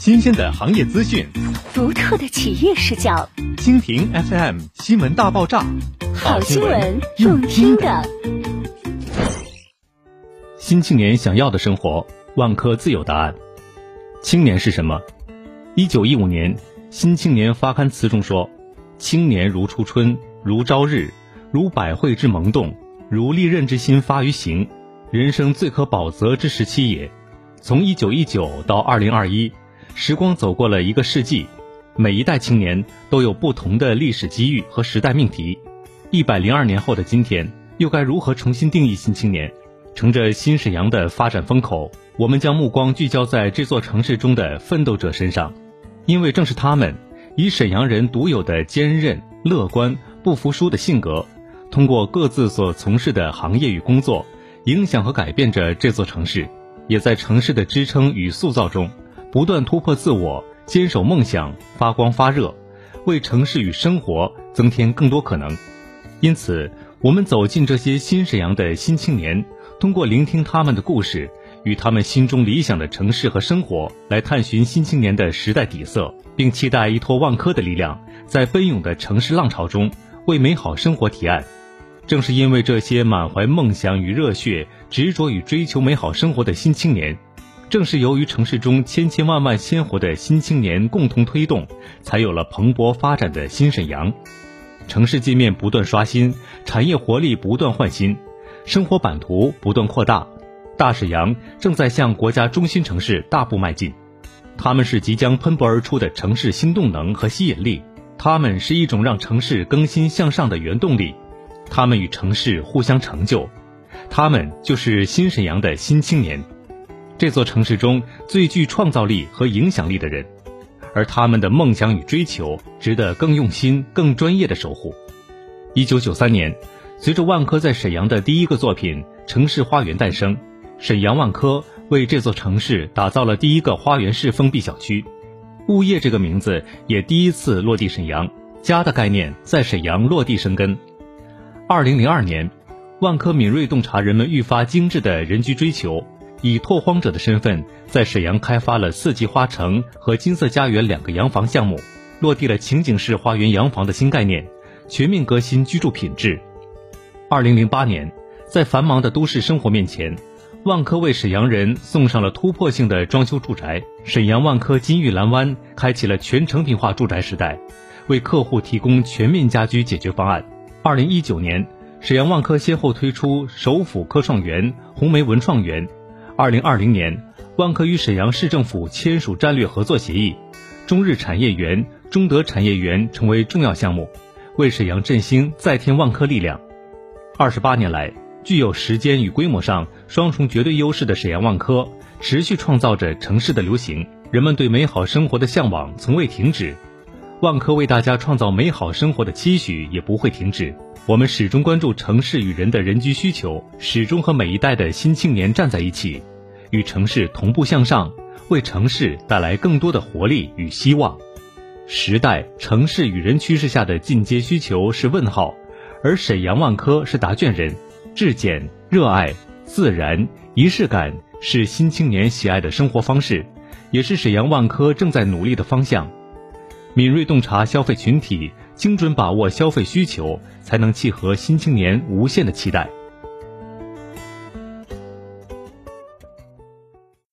新鲜的行业资讯，独特的企业视角。蜻蜓 FM 新闻大爆炸，好新闻，用听的。新青年想要的生活，万科自有答案。青年是什么？一九一五年，《新青年》发刊词中说：“青年如初春，如朝日，如百卉之萌动，如利刃之心发于行，人生最可保责之时期也。”从一九一九到二零二一，时光走过了一个世纪，每一代青年都有不同的历史机遇和时代命题。一百零二年后的今天，又该如何重新定义新青年？乘着新沈阳的发展风口，我们将目光聚焦在这座城市中的奋斗者身上，因为正是他们，以沈阳人独有的坚韧、乐观、不服输的性格，通过各自所从事的行业与工作，影响和改变着这座城市。也在城市的支撑与塑造中，不断突破自我，坚守梦想，发光发热，为城市与生活增添更多可能。因此，我们走进这些新沈阳的新青年，通过聆听他们的故事，与他们心中理想的城市和生活，来探寻新青年的时代底色，并期待依托万科的力量，在奔涌的城市浪潮中，为美好生活提案。正是因为这些满怀梦想与热血、执着与追求美好生活的新青年，正是由于城市中千千万万鲜活的新青年共同推动，才有了蓬勃发展的新沈阳。城市界面不断刷新，产业活力不断焕新，生活版图不断扩大，大沈阳正在向国家中心城市大步迈进。他们是即将喷薄而出的城市新动能和吸引力，他们是一种让城市更新向上的原动力。他们与城市互相成就，他们就是新沈阳的新青年，这座城市中最具创造力和影响力的人，而他们的梦想与追求值得更用心、更专业的守护。一九九三年，随着万科在沈阳的第一个作品《城市花园》诞生，沈阳万科为这座城市打造了第一个花园式封闭小区，物业这个名字也第一次落地沈阳，家的概念在沈阳落地生根。二零零二年，万科敏锐洞察人们愈发精致的人居追求，以拓荒者的身份，在沈阳开发了四季花城和金色家园两个洋房项目，落地了情景式花园洋房的新概念，全面革新居住品质。二零零八年，在繁忙的都市生活面前，万科为沈阳人送上了突破性的装修住宅。沈阳万科金玉蓝湾开启了全成品化住宅时代，为客户提供全面家居解决方案。二零一九年，沈阳万科先后推出首府科创园、红梅文创园。二零二零年，万科与沈阳市政府签署战略合作协议，中日产业园、中德产业园成为重要项目，为沈阳振兴再添万科力量。二十八年来，具有时间与规模上双重绝对优势的沈阳万科，持续创造着城市的流行，人们对美好生活的向往从未停止。万科为大家创造美好生活的期许也不会停止。我们始终关注城市与人的人居需求，始终和每一代的新青年站在一起，与城市同步向上，为城市带来更多的活力与希望。时代、城市与人趋势下的进阶需求是问号，而沈阳万科是答卷人。质简、热爱、自然、仪式感是新青年喜爱的生活方式，也是沈阳万科正在努力的方向。敏锐洞察消费群体，精准把握消费需求，才能契合新青年无限的期待。